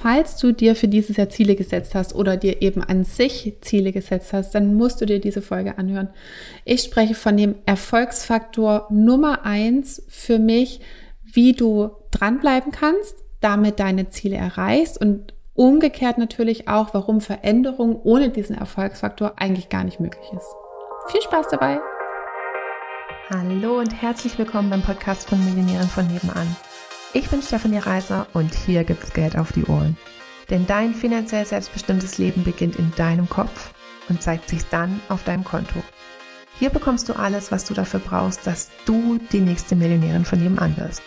falls du dir für dieses Jahr Ziele gesetzt hast oder dir eben an sich Ziele gesetzt hast, dann musst du dir diese Folge anhören. Ich spreche von dem Erfolgsfaktor Nummer eins für mich, wie du dranbleiben kannst, damit deine Ziele erreichst und umgekehrt natürlich auch, warum Veränderung ohne diesen Erfolgsfaktor eigentlich gar nicht möglich ist. Viel Spaß dabei! Hallo und herzlich willkommen beim Podcast von Millionären von nebenan. Ich bin Stefanie Reiser und hier gibt's Geld auf die Ohren. Denn dein finanziell selbstbestimmtes Leben beginnt in deinem Kopf und zeigt sich dann auf deinem Konto. Hier bekommst du alles, was du dafür brauchst, dass du die nächste Millionärin von nebenan wirst.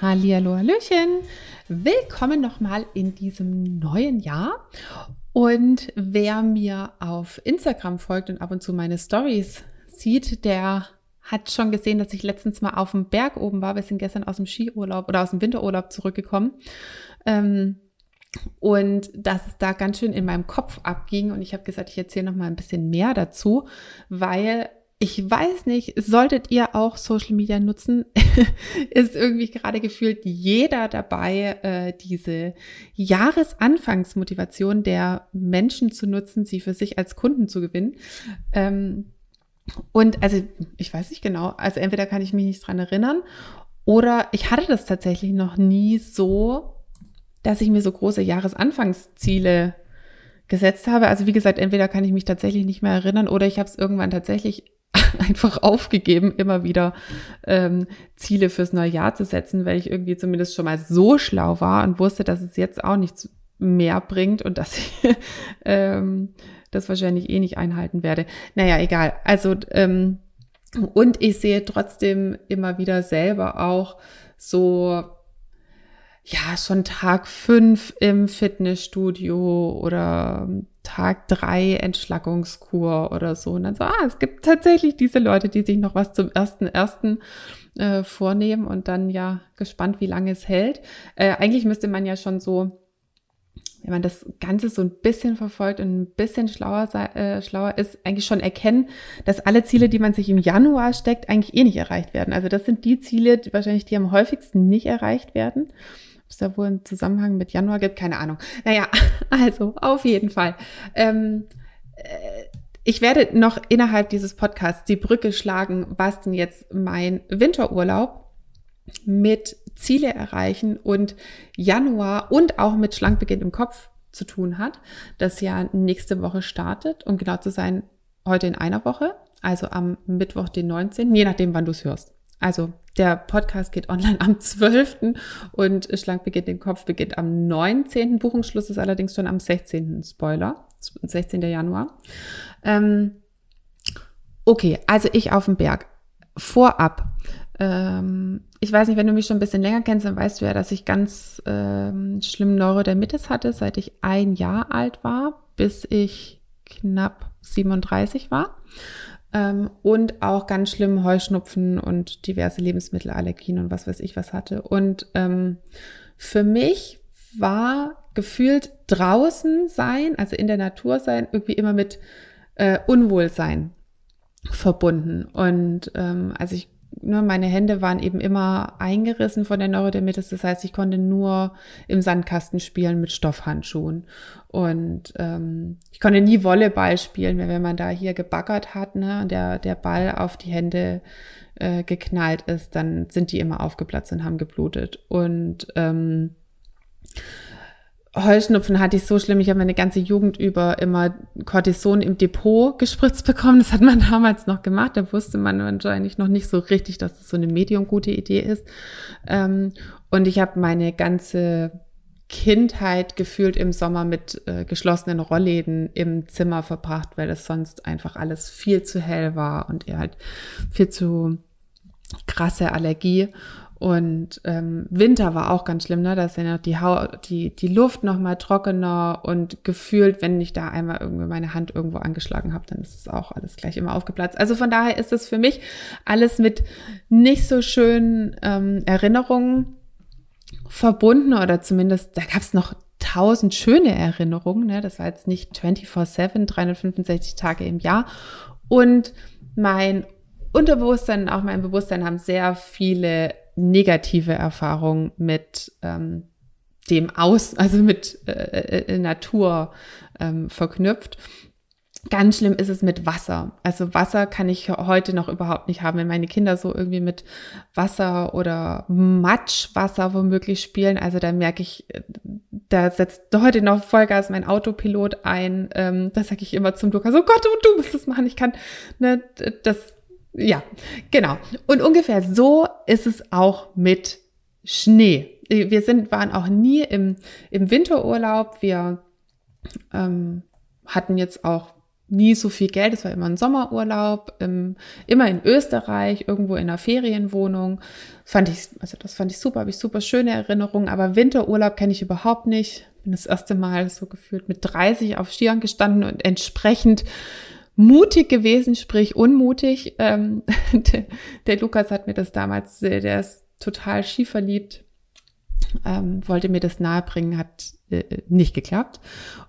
Hallihallo, Hallöchen! Willkommen nochmal in diesem neuen Jahr. Und wer mir auf Instagram folgt und ab und zu meine Stories sieht, der hat schon gesehen, dass ich letztens mal auf dem Berg oben war. Wir sind gestern aus dem Skiurlaub oder aus dem Winterurlaub zurückgekommen. Ähm, und dass es da ganz schön in meinem Kopf abging. Und ich habe gesagt, ich erzähle noch mal ein bisschen mehr dazu, weil ich weiß nicht, solltet ihr auch Social Media nutzen, ist irgendwie gerade gefühlt jeder dabei, äh, diese Jahresanfangsmotivation der Menschen zu nutzen, sie für sich als Kunden zu gewinnen. Ähm, und also, ich weiß nicht genau, also entweder kann ich mich nicht dran erinnern oder ich hatte das tatsächlich noch nie so, dass ich mir so große Jahresanfangsziele gesetzt habe. Also wie gesagt, entweder kann ich mich tatsächlich nicht mehr erinnern oder ich habe es irgendwann tatsächlich einfach aufgegeben, immer wieder ähm, Ziele fürs neue Jahr zu setzen, weil ich irgendwie zumindest schon mal so schlau war und wusste, dass es jetzt auch nichts mehr bringt und dass ich ähm, das wahrscheinlich eh nicht einhalten werde. Naja, egal. Also, ähm, und ich sehe trotzdem immer wieder selber auch so, ja, schon Tag fünf im Fitnessstudio oder Tag drei Entschlackungskur oder so. Und dann so, ah, es gibt tatsächlich diese Leute, die sich noch was zum ersten ersten äh, vornehmen und dann ja gespannt, wie lange es hält. Äh, eigentlich müsste man ja schon so wenn man das Ganze so ein bisschen verfolgt und ein bisschen schlauer, äh, schlauer ist, eigentlich schon erkennen, dass alle Ziele, die man sich im Januar steckt, eigentlich eh nicht erreicht werden. Also das sind die Ziele, die wahrscheinlich die am häufigsten nicht erreicht werden. Ob es da wohl einen Zusammenhang mit Januar gibt, keine Ahnung. Naja, also auf jeden Fall. Ähm, äh, ich werde noch innerhalb dieses Podcasts die Brücke schlagen, was denn jetzt mein Winterurlaub mit Ziele erreichen und Januar und auch mit Schlankbeginn im Kopf zu tun hat, das ja nächste Woche startet, um genau zu sein, heute in einer Woche, also am Mittwoch, den 19., je nachdem, wann du es hörst. Also der Podcast geht online am 12. und Schlank beginnt den Kopf beginnt am 19. Buchungsschluss ist allerdings schon am 16. Spoiler, 16. Januar. Ähm, okay, also ich auf dem Berg. Vorab ähm, ich weiß nicht, wenn du mich schon ein bisschen länger kennst, dann weißt du ja, dass ich ganz ähm, schlimm Neurodermitis hatte, seit ich ein Jahr alt war, bis ich knapp 37 war. Ähm, und auch ganz schlimm Heuschnupfen und diverse Lebensmittelallergien und was weiß ich was hatte. Und ähm, für mich war gefühlt draußen sein, also in der Natur sein, irgendwie immer mit äh, Unwohlsein verbunden. Und ähm, als ich ne, meine Hände waren eben immer eingerissen von der Neurodermitis. Das heißt, ich konnte nur im Sandkasten spielen mit Stoffhandschuhen. Und ähm, ich konnte nie Volleyball spielen, wenn man da hier gebaggert hat, ne, und der, der Ball auf die Hände äh, geknallt ist, dann sind die immer aufgeplatzt und haben geblutet. Und ähm, Heuschnupfen hatte ich so schlimm. Ich habe meine ganze Jugend über immer Cortison im Depot gespritzt bekommen. Das hat man damals noch gemacht. Da wusste man wahrscheinlich noch nicht so richtig, dass das so eine medium gute Idee ist. Ähm, und ich habe meine ganze Kindheit gefühlt im Sommer mit äh, geschlossenen Rollläden im Zimmer verbracht, weil es sonst einfach alles viel zu hell war und eher halt viel zu krasse Allergie. Und ähm, Winter war auch ganz schlimm, ne? Da ist ja noch die Haut, die, die Luft noch mal trockener und gefühlt, wenn ich da einmal irgendwie meine Hand irgendwo angeschlagen habe, dann ist es auch alles gleich immer aufgeplatzt. Also von daher ist es für mich alles mit nicht so schönen ähm, Erinnerungen verbunden oder zumindest, da gab es noch tausend schöne Erinnerungen, ne? Das war jetzt nicht 24-7, 365 Tage im Jahr. Und mein Unterbewusstsein und auch mein Bewusstsein haben sehr viele negative Erfahrung mit ähm, dem Aus, also mit äh, äh, Natur ähm, verknüpft. Ganz schlimm ist es mit Wasser. Also Wasser kann ich heute noch überhaupt nicht haben, wenn meine Kinder so irgendwie mit Wasser oder Matschwasser womöglich spielen. Also da merke ich, da setzt heute noch Vollgas mein Autopilot ein. Ähm, da sage ich immer zum Lukas, oh Gott, du musst das machen. Ich kann, ne, das, ja, genau. Und ungefähr so ist es auch mit Schnee. Wir sind, waren auch nie im, im Winterurlaub. Wir ähm, hatten jetzt auch nie so viel Geld. Es war immer ein Sommerurlaub, im, immer in Österreich, irgendwo in einer Ferienwohnung. Fand ich, also das fand ich super, habe ich super schöne Erinnerungen. Aber Winterurlaub kenne ich überhaupt nicht. Bin das erste Mal so gefühlt mit 30 auf Skiern gestanden und entsprechend mutig gewesen, sprich unmutig. Ähm, der, der, Lukas hat mir das damals, der ist total skiverliebt, ähm, wollte mir das nahebringen, hat äh, nicht geklappt.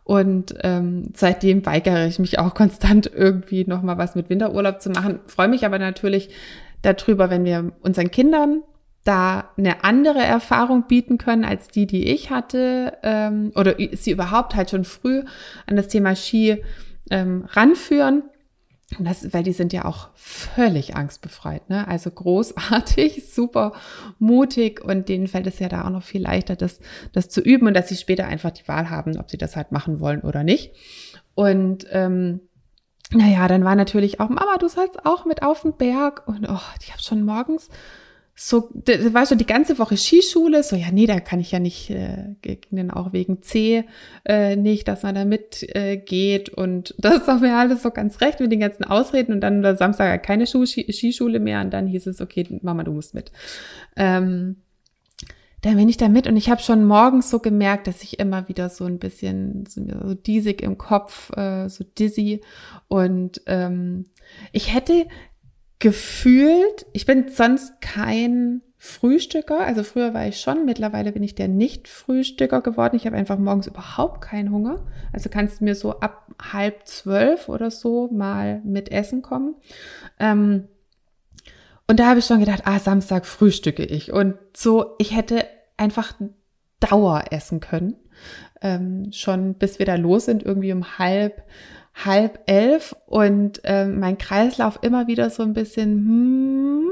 Und ähm, seitdem weigere ich mich auch konstant irgendwie nochmal was mit Winterurlaub zu machen. Freue mich aber natürlich darüber, wenn wir unseren Kindern da eine andere Erfahrung bieten können als die, die ich hatte, ähm, oder sie überhaupt halt schon früh an das Thema Ski ähm, ranführen. Das, weil die sind ja auch völlig angstbefreit, ne? Also großartig, super mutig und denen fällt es ja da auch noch viel leichter, das, das zu üben und dass sie später einfach die Wahl haben, ob sie das halt machen wollen oder nicht. Und ähm, naja, dann war natürlich auch, Mama, du sollst auch mit auf den Berg. Und oh, ich habe schon morgens so, das war schon die ganze Woche Skischule, so, ja, nee, da kann ich ja nicht, äh, dann auch wegen C äh, nicht, dass man da mitgeht äh, geht. Und das ist auch mir alles so ganz recht mit den ganzen Ausreden. Und dann Samstag keine Schuh, Skischule mehr. Und dann hieß es, okay, Mama, du musst mit. Ähm, dann bin ich da mit. Und ich habe schon morgens so gemerkt, dass ich immer wieder so ein bisschen so, so diesig im Kopf, äh, so dizzy. Und ähm, ich hätte gefühlt, ich bin sonst kein Frühstücker, also früher war ich schon, mittlerweile bin ich der Nicht-Frühstücker geworden. Ich habe einfach morgens überhaupt keinen Hunger. Also kannst du mir so ab halb zwölf oder so mal mit Essen kommen. Ähm, und da habe ich schon gedacht, ah, Samstag frühstücke ich. Und so, ich hätte einfach Dauer essen können. Ähm, schon bis wir da los sind, irgendwie um halb halb elf und äh, mein Kreislauf immer wieder so ein bisschen, hm.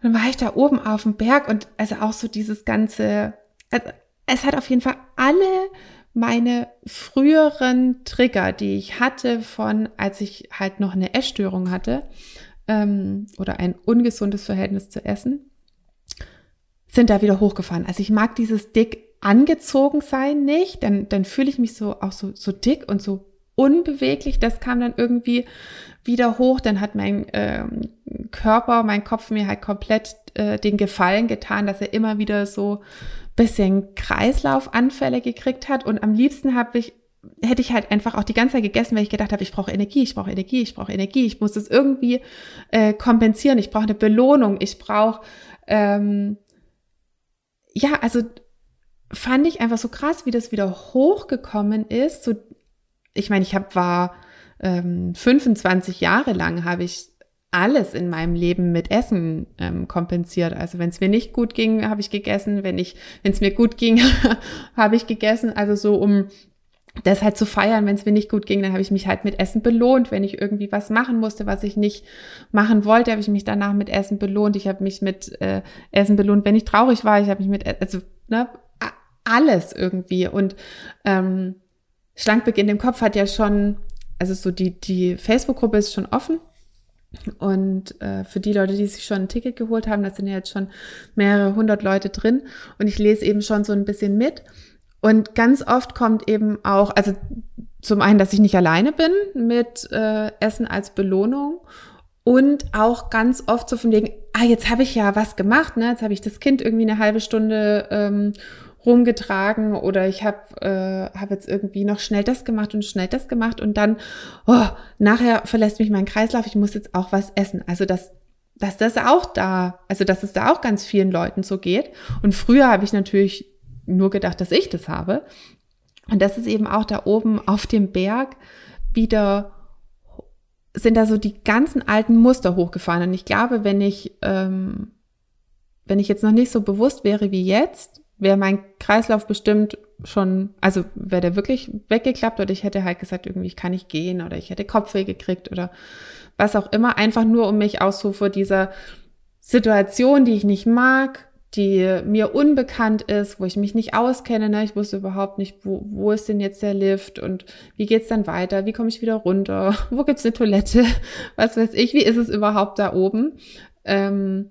Dann war ich da oben auf dem Berg und also auch so dieses ganze, also es hat auf jeden Fall alle meine früheren Trigger, die ich hatte von, als ich halt noch eine Essstörung hatte ähm, oder ein ungesundes Verhältnis zu Essen, sind da wieder hochgefahren. Also ich mag dieses dick angezogen sein nicht, dann, dann fühle ich mich so auch so, so dick und so unbeweglich. Das kam dann irgendwie wieder hoch. Dann hat mein ähm, Körper, mein Kopf mir halt komplett äh, den Gefallen getan, dass er immer wieder so bisschen Kreislaufanfälle gekriegt hat. Und am liebsten habe ich hätte ich halt einfach auch die ganze Zeit gegessen, weil ich gedacht habe, ich brauche Energie, ich brauche Energie, ich brauche Energie, ich muss das irgendwie äh, kompensieren, ich brauche eine Belohnung, ich brauche ähm, ja, also fand ich einfach so krass, wie das wieder hochgekommen ist, so ich meine, ich habe war ähm, 25 Jahre lang habe ich alles in meinem Leben mit Essen ähm, kompensiert. Also wenn es mir nicht gut ging, habe ich gegessen. Wenn ich, wenn es mir gut ging, habe ich gegessen. Also so um das halt zu feiern, wenn es mir nicht gut ging, dann habe ich mich halt mit Essen belohnt. Wenn ich irgendwie was machen musste, was ich nicht machen wollte, habe ich mich danach mit Essen belohnt. Ich habe mich mit äh, Essen belohnt, wenn ich traurig war. Ich habe mich mit, also ne, alles irgendwie. Und ähm, Schlankbeginn im Kopf hat ja schon, also so die, die Facebook-Gruppe ist schon offen. Und äh, für die Leute, die sich schon ein Ticket geholt haben, da sind ja jetzt schon mehrere hundert Leute drin. Und ich lese eben schon so ein bisschen mit. Und ganz oft kommt eben auch, also zum einen, dass ich nicht alleine bin mit äh, Essen als Belohnung und auch ganz oft so von wegen, ah, jetzt habe ich ja was gemacht, ne? Jetzt habe ich das Kind irgendwie eine halbe Stunde ähm, rumgetragen oder ich habe äh, hab jetzt irgendwie noch schnell das gemacht und schnell das gemacht und dann, oh, nachher verlässt mich mein Kreislauf, ich muss jetzt auch was essen. Also dass, dass das auch da, also dass es da auch ganz vielen Leuten so geht. Und früher habe ich natürlich nur gedacht, dass ich das habe. Und das ist eben auch da oben auf dem Berg wieder sind da so die ganzen alten Muster hochgefahren. Und ich glaube, wenn ich ähm, wenn ich jetzt noch nicht so bewusst wäre wie jetzt, wäre mein Kreislauf bestimmt schon, also wäre der wirklich weggeklappt oder ich hätte halt gesagt, irgendwie ich kann nicht gehen oder ich hätte Kopfweh gekriegt oder was auch immer, einfach nur um mich vor dieser Situation, die ich nicht mag, die mir unbekannt ist, wo ich mich nicht auskenne. Ne? Ich wusste überhaupt nicht, wo, wo ist denn jetzt der Lift und wie geht's dann weiter? Wie komme ich wieder runter? Wo gibt's eine Toilette? Was weiß ich? Wie ist es überhaupt da oben? Ähm,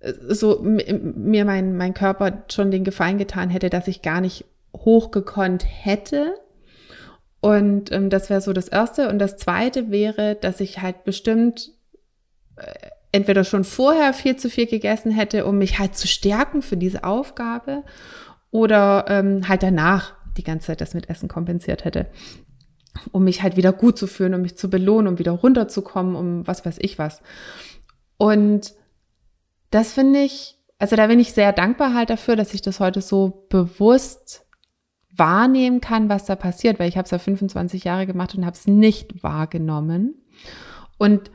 so mir mein, mein Körper schon den Gefallen getan hätte, dass ich gar nicht hochgekonnt hätte. Und ähm, das wäre so das Erste. Und das Zweite wäre, dass ich halt bestimmt äh, entweder schon vorher viel zu viel gegessen hätte, um mich halt zu stärken für diese Aufgabe, oder ähm, halt danach die ganze Zeit das mit Essen kompensiert hätte, um mich halt wieder gut zu fühlen, um mich zu belohnen, um wieder runterzukommen, um was weiß ich was. Und das finde ich, also da bin ich sehr dankbar halt dafür, dass ich das heute so bewusst wahrnehmen kann, was da passiert, weil ich habe es ja 25 Jahre gemacht und habe es nicht wahrgenommen. Und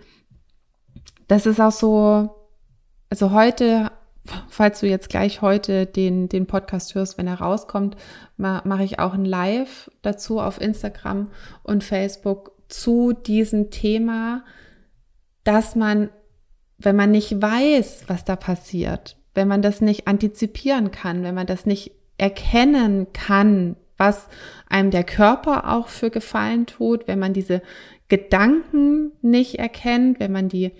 das ist auch so, also heute, falls du jetzt gleich heute den, den Podcast hörst, wenn er rauskommt, mache ich auch ein Live dazu auf Instagram und Facebook zu diesem Thema, dass man wenn man nicht weiß, was da passiert, wenn man das nicht antizipieren kann, wenn man das nicht erkennen kann, was einem der Körper auch für Gefallen tut, wenn man diese Gedanken nicht erkennt, wenn man die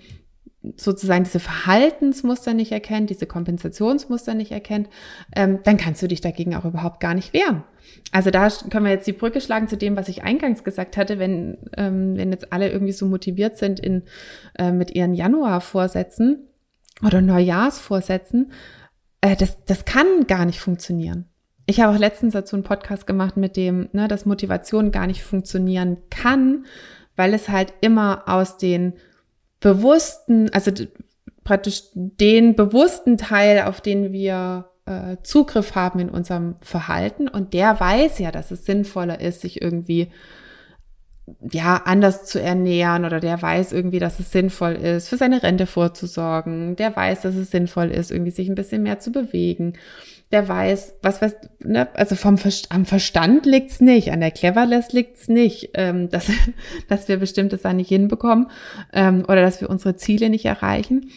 sozusagen diese Verhaltensmuster nicht erkennt, diese Kompensationsmuster nicht erkennt, ähm, dann kannst du dich dagegen auch überhaupt gar nicht wehren. Also da können wir jetzt die Brücke schlagen zu dem, was ich eingangs gesagt hatte, wenn, ähm, wenn jetzt alle irgendwie so motiviert sind in, äh, mit ihren Januarvorsätzen oder Neujahrsvorsätzen, äh, das, das kann gar nicht funktionieren. Ich habe auch letztens dazu einen Podcast gemacht mit dem, ne, dass Motivation gar nicht funktionieren kann, weil es halt immer aus den bewussten, also praktisch den bewussten Teil, auf den wir äh, Zugriff haben in unserem Verhalten. Und der weiß ja, dass es sinnvoller ist, sich irgendwie ja, anders zu ernähren oder der weiß irgendwie, dass es sinnvoll ist, für seine Rente vorzusorgen, der weiß, dass es sinnvoll ist, irgendwie sich ein bisschen mehr zu bewegen, der weiß, was weiß, ne, also vom Verst am Verstand liegt's nicht, an der Cleverness liegt's nicht, ähm, dass, dass wir bestimmtes da nicht hinbekommen ähm, oder dass wir unsere Ziele nicht erreichen,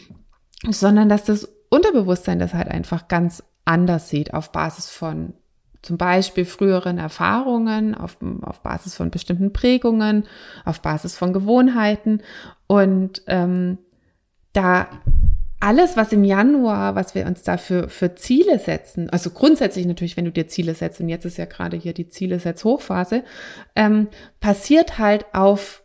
sondern dass das Unterbewusstsein das halt einfach ganz anders sieht auf Basis von zum Beispiel früheren Erfahrungen, auf, auf Basis von bestimmten Prägungen, auf Basis von Gewohnheiten. Und ähm, da alles, was im Januar, was wir uns da für, Ziele setzen, also grundsätzlich natürlich, wenn du dir Ziele setzt, und jetzt ist ja gerade hier die Ziele-Setz-Hochphase, ähm, passiert halt auf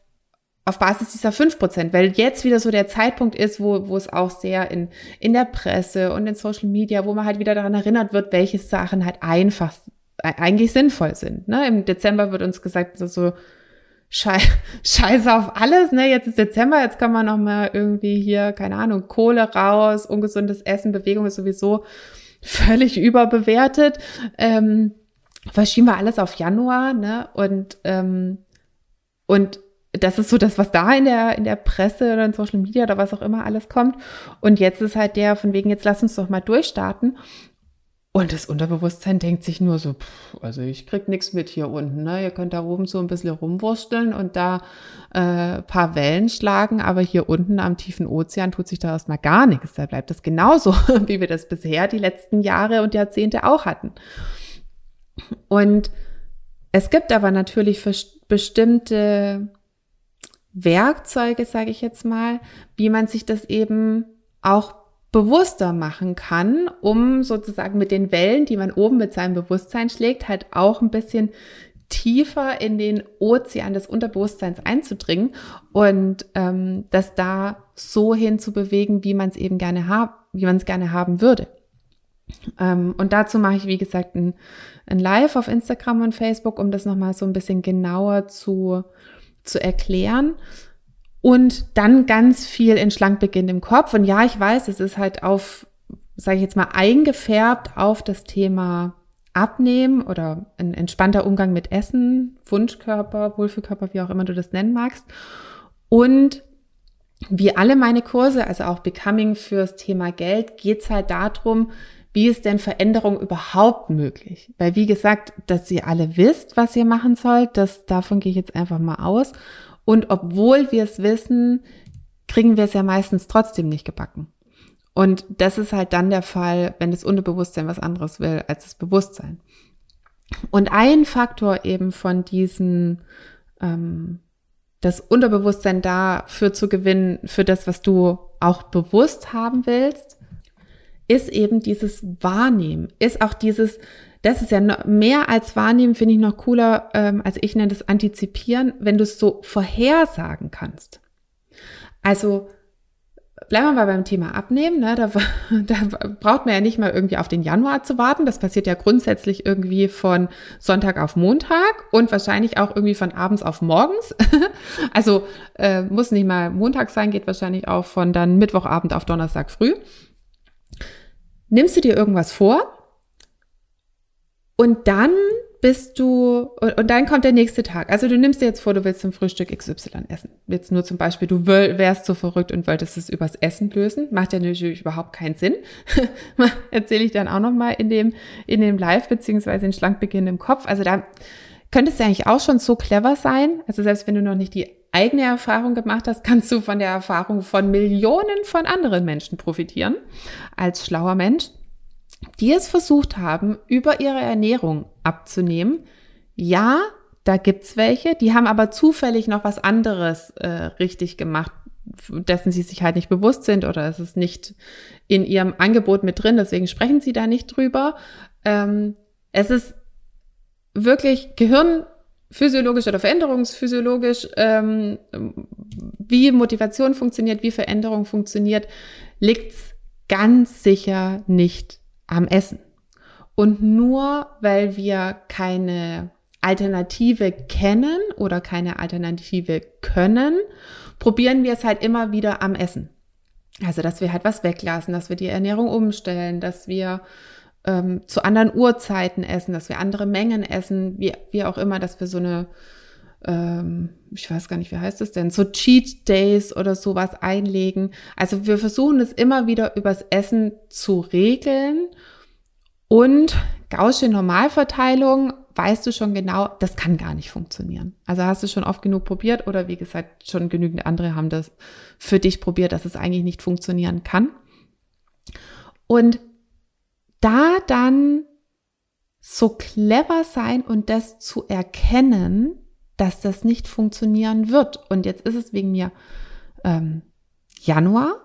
auf Basis dieser fünf Prozent, weil jetzt wieder so der Zeitpunkt ist, wo, wo es auch sehr in, in der Presse und in Social Media, wo man halt wieder daran erinnert wird, welche Sachen halt einfach e, eigentlich sinnvoll sind. Ne? Im Dezember wird uns gesagt, so Schei Scheiße auf alles, ne? Jetzt ist Dezember, jetzt kann man noch mal irgendwie hier, keine Ahnung, Kohle raus, ungesundes Essen, Bewegung ist sowieso völlig überbewertet. Ähm, verschieben wir alles auf Januar, ne? Und ähm, und das ist so das, was da in der, in der Presse oder in Social Media oder was auch immer alles kommt. Und jetzt ist halt der von wegen, jetzt lass uns doch mal durchstarten. Und das Unterbewusstsein denkt sich nur so, pff, also ich krieg nichts mit hier unten. Ne? Ihr könnt da oben so ein bisschen rumwursteln und da äh, paar Wellen schlagen, aber hier unten am tiefen Ozean tut sich da erstmal gar nichts. Da bleibt das genauso, wie wir das bisher die letzten Jahre und Jahrzehnte auch hatten. Und es gibt aber natürlich bestimmte Werkzeuge, sage ich jetzt mal, wie man sich das eben auch bewusster machen kann, um sozusagen mit den Wellen, die man oben mit seinem Bewusstsein schlägt, halt auch ein bisschen tiefer in den Ozean des Unterbewusstseins einzudringen und ähm, das da so hinzubewegen, wie man es eben gerne haben, wie man es gerne haben würde. Ähm, und dazu mache ich, wie gesagt, ein, ein Live auf Instagram und Facebook, um das nochmal so ein bisschen genauer zu zu erklären. Und dann ganz viel in Schlankbeginn im Kopf. Und ja, ich weiß, es ist halt auf, sage ich jetzt mal, eingefärbt auf das Thema Abnehmen oder ein entspannter Umgang mit Essen, Wunschkörper, Wohlfühlkörper, wie auch immer du das nennen magst. Und wie alle meine Kurse, also auch Becoming fürs Thema Geld, geht's halt darum, wie ist denn Veränderung überhaupt möglich? Weil wie gesagt, dass ihr alle wisst, was ihr machen sollt, das, davon gehe ich jetzt einfach mal aus. Und obwohl wir es wissen, kriegen wir es ja meistens trotzdem nicht gebacken. Und das ist halt dann der Fall, wenn das Unterbewusstsein was anderes will als das Bewusstsein. Und ein Faktor eben von diesen ähm, das Unterbewusstsein dafür zu gewinnen, für das, was du auch bewusst haben willst, ist eben dieses Wahrnehmen, ist auch dieses, das ist ja mehr als Wahrnehmen, finde ich noch cooler, ähm, als ich nenne das Antizipieren, wenn du es so vorhersagen kannst. Also bleiben wir mal beim Thema Abnehmen. Ne? Da, da braucht man ja nicht mal irgendwie auf den Januar zu warten. Das passiert ja grundsätzlich irgendwie von Sonntag auf Montag und wahrscheinlich auch irgendwie von abends auf morgens. also äh, muss nicht mal Montag sein, geht wahrscheinlich auch von dann Mittwochabend auf Donnerstag früh. Nimmst du dir irgendwas vor und dann bist du, und, dann kommt der nächste Tag. Also du nimmst dir jetzt vor, du willst zum Frühstück XY essen. Jetzt nur zum Beispiel, du wärst so verrückt und wolltest es übers Essen lösen. Macht ja natürlich überhaupt keinen Sinn. Erzähle ich dann auch nochmal in dem, in dem Live, beziehungsweise in Schlankbeginn im Kopf. Also da könntest du eigentlich auch schon so clever sein. Also selbst wenn du noch nicht die eigene Erfahrung gemacht hast, kannst du von der Erfahrung von Millionen von anderen Menschen profitieren als schlauer Mensch die es versucht haben, über ihre Ernährung abzunehmen. Ja, da gibt's welche, die haben aber zufällig noch was anderes äh, richtig gemacht, dessen sie sich halt nicht bewusst sind oder es ist nicht in ihrem Angebot mit drin, deswegen sprechen sie da nicht drüber. Ähm, es ist wirklich gehirnphysiologisch oder veränderungsphysiologisch, ähm, wie Motivation funktioniert, wie Veränderung funktioniert, liegt's ganz sicher nicht am Essen. Und nur weil wir keine Alternative kennen oder keine Alternative können, probieren wir es halt immer wieder am Essen. Also, dass wir halt was weglassen, dass wir die Ernährung umstellen, dass wir ähm, zu anderen Uhrzeiten essen, dass wir andere Mengen essen, wie, wie auch immer, dass wir so eine, ähm, ich weiß gar nicht, wie heißt es denn, so Cheat Days oder sowas einlegen. Also wir versuchen es immer wieder übers Essen zu regeln und Gaußsche Normalverteilung, weißt du schon genau, das kann gar nicht funktionieren. Also hast du schon oft genug probiert oder wie gesagt, schon genügend andere haben das für dich probiert, dass es eigentlich nicht funktionieren kann. Und da dann so clever sein und das zu erkennen, dass das nicht funktionieren wird. Und jetzt ist es wegen mir ähm, Januar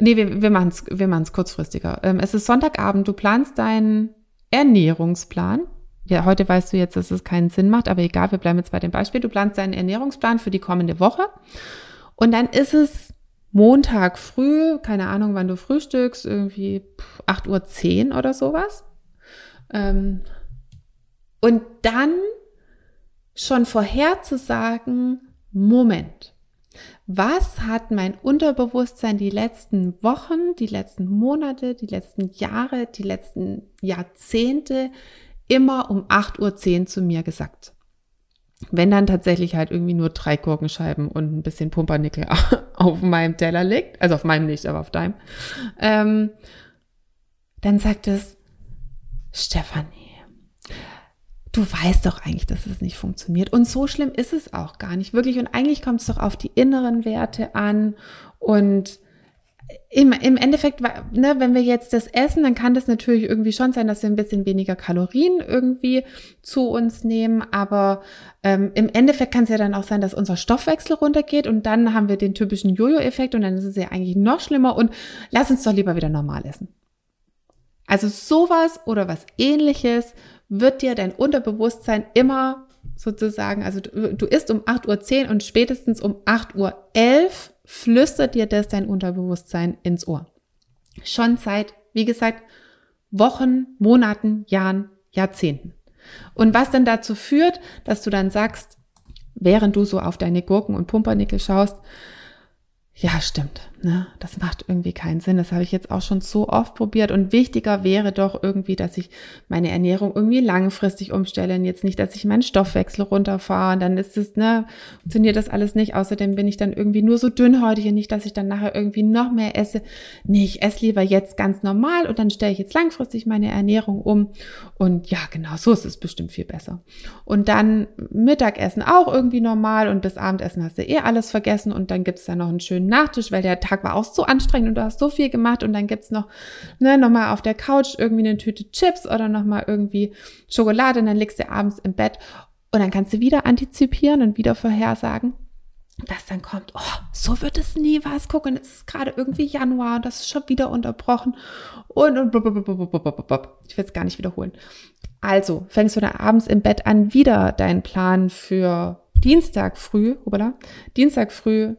Nee, wir, wir machen es wir machen's kurzfristiger. Ähm, es ist Sonntagabend, du planst deinen Ernährungsplan. Ja, heute weißt du jetzt, dass es keinen Sinn macht, aber egal, wir bleiben jetzt bei dem Beispiel. Du planst deinen Ernährungsplan für die kommende Woche. Und dann ist es Montag früh, keine Ahnung, wann du frühstückst, irgendwie 8.10 Uhr oder sowas. Ähm, und dann schon vorherzusagen, Moment, was hat mein Unterbewusstsein die letzten Wochen, die letzten Monate, die letzten Jahre, die letzten Jahrzehnte immer um 8.10 Uhr zu mir gesagt? Wenn dann tatsächlich halt irgendwie nur drei Gurkenscheiben und ein bisschen Pumpernickel auf meinem Teller liegt, also auf meinem nicht, aber auf deinem, ähm, dann sagt es, Stefanie, du weißt doch eigentlich, dass es nicht funktioniert. Und so schlimm ist es auch gar nicht, wirklich. Und eigentlich kommt es doch auf die inneren Werte an. Und im, im Endeffekt, ne, wenn wir jetzt das essen, dann kann das natürlich irgendwie schon sein, dass wir ein bisschen weniger Kalorien irgendwie zu uns nehmen. Aber ähm, im Endeffekt kann es ja dann auch sein, dass unser Stoffwechsel runtergeht und dann haben wir den typischen Jojo-Effekt und dann ist es ja eigentlich noch schlimmer. Und lass uns doch lieber wieder normal essen. Also sowas oder was ähnliches wird dir dein Unterbewusstsein immer sozusagen, also du, du isst um 8.10 Uhr und spätestens um 8.11 Uhr flüstert dir das dein Unterbewusstsein ins Ohr. Schon seit, wie gesagt, Wochen, Monaten, Jahren, Jahrzehnten. Und was dann dazu führt, dass du dann sagst, während du so auf deine Gurken und Pumpernickel schaust, ja, stimmt. Ne, das macht irgendwie keinen Sinn. Das habe ich jetzt auch schon so oft probiert. Und wichtiger wäre doch irgendwie, dass ich meine Ernährung irgendwie langfristig umstelle. Und jetzt nicht, dass ich meinen Stoffwechsel runterfahre. Und dann ist es, ne, funktioniert das alles nicht. Außerdem bin ich dann irgendwie nur so dünnhäutig und nicht, dass ich dann nachher irgendwie noch mehr esse. Nee, ich esse lieber jetzt ganz normal und dann stelle ich jetzt langfristig meine Ernährung um. Und ja, genau, so ist es bestimmt viel besser. Und dann Mittagessen auch irgendwie normal und bis Abendessen hast du eh alles vergessen und dann gibt's da noch einen schönen Nachtisch, weil der Tag war auch so anstrengend und du hast so viel gemacht und dann gibt's noch, ne, nochmal auf der Couch irgendwie eine Tüte Chips oder nochmal irgendwie Schokolade und dann legst du abends im Bett und dann kannst du wieder antizipieren und wieder vorhersagen, dass dann kommt, oh, so wird es nie was. Gucken, jetzt ist gerade irgendwie Januar und das ist schon wieder unterbrochen. Und, und ich will es gar nicht wiederholen. Also fängst du dann abends im Bett an, wieder deinen Plan für Dienstag früh, oder? Dienstag früh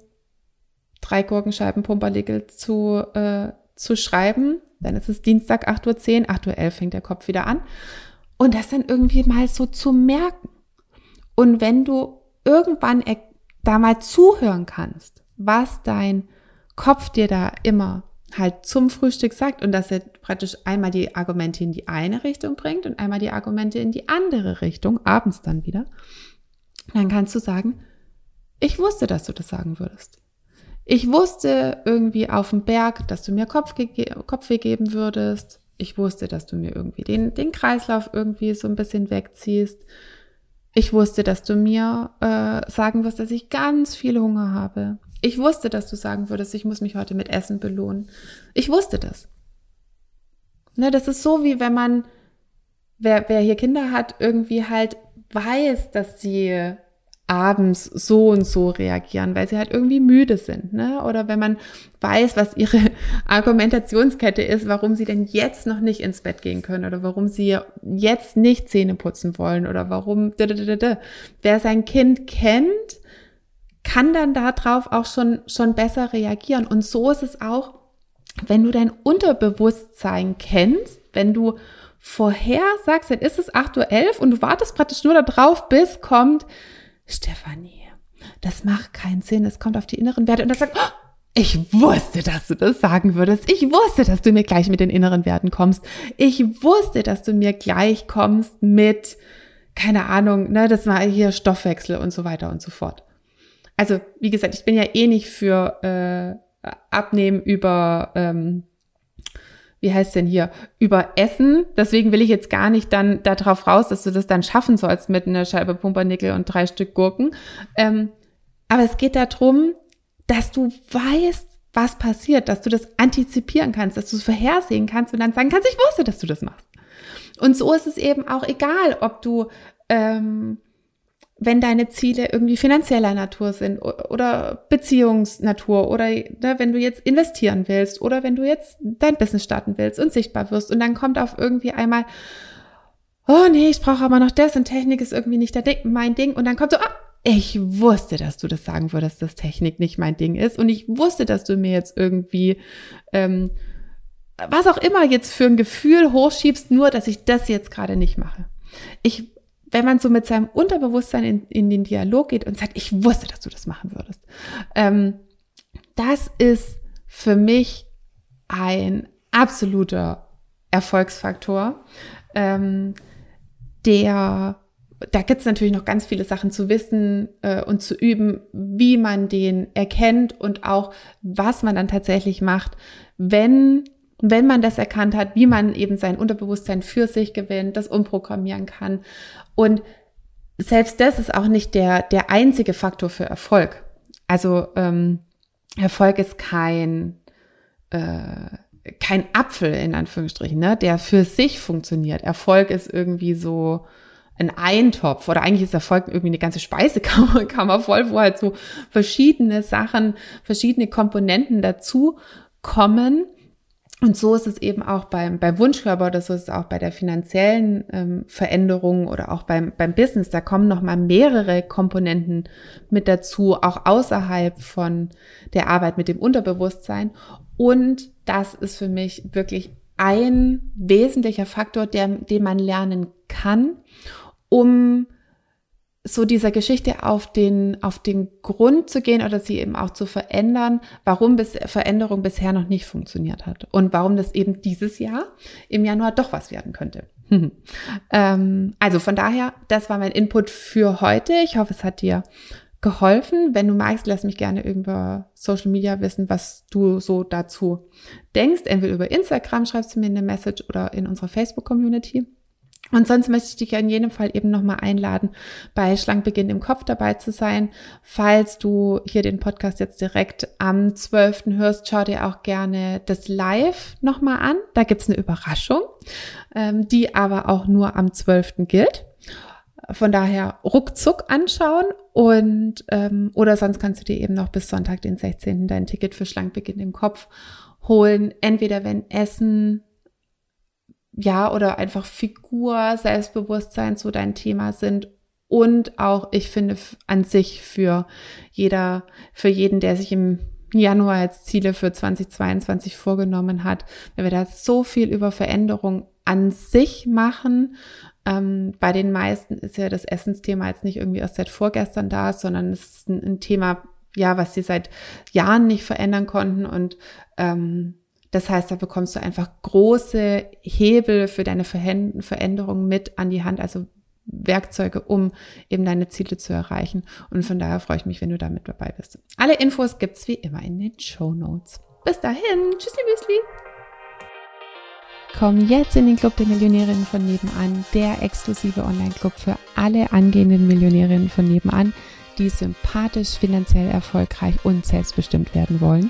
drei Gurkenscheiben Pumperlickel zu, äh, zu schreiben. Dann ist es Dienstag 8.10 Uhr, 8.11 Uhr fängt der Kopf wieder an. Und das dann irgendwie mal so zu merken. Und wenn du irgendwann da mal zuhören kannst, was dein Kopf dir da immer halt zum Frühstück sagt und dass er praktisch einmal die Argumente in die eine Richtung bringt und einmal die Argumente in die andere Richtung, abends dann wieder, dann kannst du sagen, ich wusste, dass du das sagen würdest. Ich wusste irgendwie auf dem Berg, dass du mir Kopfweh Kopf geben würdest. Ich wusste, dass du mir irgendwie den, den Kreislauf irgendwie so ein bisschen wegziehst. Ich wusste, dass du mir äh, sagen wirst, dass ich ganz viel Hunger habe. Ich wusste, dass du sagen würdest, ich muss mich heute mit Essen belohnen. Ich wusste das. Ne, das ist so, wie wenn man, wer, wer hier Kinder hat, irgendwie halt weiß, dass sie abends so und so reagieren, weil sie halt irgendwie müde sind, ne? Oder wenn man weiß, was ihre Argumentationskette ist, warum sie denn jetzt noch nicht ins Bett gehen können oder warum sie jetzt nicht Zähne putzen wollen oder warum. Wer sein Kind kennt, kann dann darauf auch schon schon besser reagieren. Und so ist es auch, wenn du dein Unterbewusstsein kennst, wenn du vorher sagst, dann ist es 8.11 Uhr und du wartest praktisch nur darauf, bis kommt Stefanie, das macht keinen Sinn, es kommt auf die inneren Werte und das sagt, oh, ich wusste, dass du das sagen würdest. Ich wusste, dass du mir gleich mit den inneren Werten kommst. Ich wusste, dass du mir gleich kommst mit, keine Ahnung, ne, das war hier Stoffwechsel und so weiter und so fort. Also, wie gesagt, ich bin ja eh nicht für äh, Abnehmen über ähm, wie heißt denn hier, über Essen. Deswegen will ich jetzt gar nicht dann darauf raus, dass du das dann schaffen sollst mit einer Scheibe Pumpernickel und drei Stück Gurken. Ähm, aber es geht darum, dass du weißt, was passiert, dass du das antizipieren kannst, dass du es vorhersehen kannst und dann sagen kannst, ich wusste, dass du das machst. Und so ist es eben auch egal, ob du ähm, wenn deine Ziele irgendwie finanzieller Natur sind oder Beziehungsnatur oder ne, wenn du jetzt investieren willst oder wenn du jetzt dein Business starten willst und sichtbar wirst und dann kommt auf irgendwie einmal, oh nee, ich brauche aber noch das und Technik ist irgendwie nicht mein Ding und dann kommt so, ah, ich wusste, dass du das sagen würdest, dass Technik nicht mein Ding ist und ich wusste, dass du mir jetzt irgendwie ähm, was auch immer jetzt für ein Gefühl hochschiebst, nur dass ich das jetzt gerade nicht mache. Ich wenn man so mit seinem Unterbewusstsein in, in den Dialog geht und sagt, ich wusste, dass du das machen würdest, ähm, das ist für mich ein absoluter Erfolgsfaktor, ähm, der da gibt es natürlich noch ganz viele Sachen zu wissen äh, und zu üben, wie man den erkennt und auch was man dann tatsächlich macht, wenn wenn man das erkannt hat, wie man eben sein Unterbewusstsein für sich gewinnt, das umprogrammieren kann. Und selbst das ist auch nicht der, der einzige Faktor für Erfolg. Also ähm, Erfolg ist kein, äh, kein Apfel in Anführungsstrichen, ne, der für sich funktioniert. Erfolg ist irgendwie so ein Eintopf oder eigentlich ist Erfolg irgendwie eine ganze Speisekammer Kammer voll, wo halt so verschiedene Sachen, verschiedene Komponenten dazu kommen und so ist es eben auch beim, beim Wunschkörper oder so ist es auch bei der finanziellen ähm, Veränderung oder auch beim, beim Business. Da kommen nochmal mehrere Komponenten mit dazu, auch außerhalb von der Arbeit mit dem Unterbewusstsein. Und das ist für mich wirklich ein wesentlicher Faktor, der, den man lernen kann, um so dieser Geschichte auf den, auf den Grund zu gehen oder sie eben auch zu verändern, warum bis, Veränderung bisher noch nicht funktioniert hat und warum das eben dieses Jahr im Januar doch was werden könnte. ähm, also von daher, das war mein Input für heute. Ich hoffe, es hat dir geholfen. Wenn du magst, lass mich gerne über Social Media wissen, was du so dazu denkst. Entweder über Instagram schreibst du mir eine Message oder in unserer Facebook Community. Und sonst möchte ich dich in jedem Fall eben nochmal einladen, bei Schlankbeginn im Kopf dabei zu sein. Falls du hier den Podcast jetzt direkt am 12. hörst, schau dir auch gerne das Live nochmal an. Da gibt's eine Überraschung, ähm, die aber auch nur am 12. gilt. Von daher ruckzuck anschauen und ähm, oder sonst kannst du dir eben noch bis Sonntag, den 16. dein Ticket für Schlankbeginn im Kopf holen. Entweder wenn Essen ja, oder einfach Figur, Selbstbewusstsein so dein Thema sind und auch, ich finde, an sich für jeder, für jeden, der sich im Januar jetzt Ziele für 2022 vorgenommen hat, wenn wir da so viel über Veränderung an sich machen. Ähm, bei den meisten ist ja das Essensthema jetzt nicht irgendwie erst seit vorgestern da, sondern es ist ein, ein Thema, ja, was sie seit Jahren nicht verändern konnten und ähm, das heißt, da bekommst du einfach große Hebel für deine Veränderung mit an die Hand, also Werkzeuge, um eben deine Ziele zu erreichen. Und von daher freue ich mich, wenn du damit dabei bist. Alle Infos gibt's wie immer in den Show Notes. Bis dahin, tschüssli, müsli. Komm jetzt in den Club der Millionärinnen von nebenan, der exklusive Online-Club für alle angehenden Millionärinnen von nebenan, die sympathisch, finanziell erfolgreich und selbstbestimmt werden wollen.